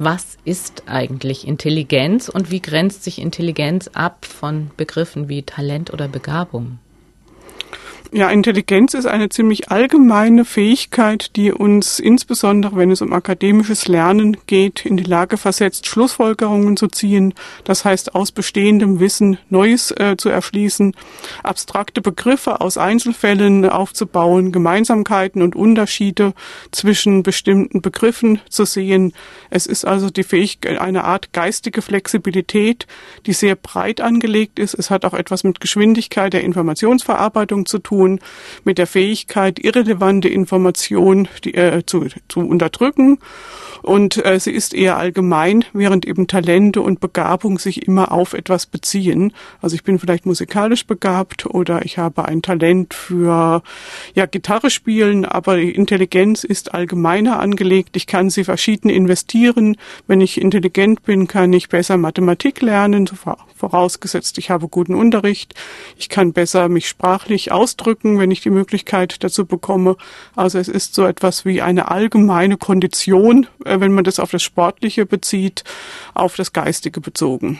Was ist eigentlich Intelligenz und wie grenzt sich Intelligenz ab von Begriffen wie Talent oder Begabung? Ja, Intelligenz ist eine ziemlich allgemeine Fähigkeit, die uns insbesondere, wenn es um akademisches Lernen geht, in die Lage versetzt, Schlussfolgerungen zu ziehen. Das heißt, aus bestehendem Wissen Neues äh, zu erschließen, abstrakte Begriffe aus Einzelfällen aufzubauen, Gemeinsamkeiten und Unterschiede zwischen bestimmten Begriffen zu sehen. Es ist also die Fähigkeit, eine Art geistige Flexibilität, die sehr breit angelegt ist. Es hat auch etwas mit Geschwindigkeit der Informationsverarbeitung zu tun tun mit der Fähigkeit, irrelevante Informationen äh, zu, zu unterdrücken. Und äh, sie ist eher allgemein, während eben Talente und Begabung sich immer auf etwas beziehen. Also ich bin vielleicht musikalisch begabt oder ich habe ein Talent für ja Gitarre spielen, aber die Intelligenz ist allgemeiner angelegt. Ich kann sie verschieden investieren. Wenn ich intelligent bin, kann ich besser Mathematik lernen, vorausgesetzt ich habe guten Unterricht. Ich kann besser mich sprachlich ausdrücken ausdrücken, wenn ich die Möglichkeit dazu bekomme. Also es ist so etwas wie eine allgemeine Kondition, äh, wenn man das auf das Sportliche bezieht, auf das Geistige bezogen.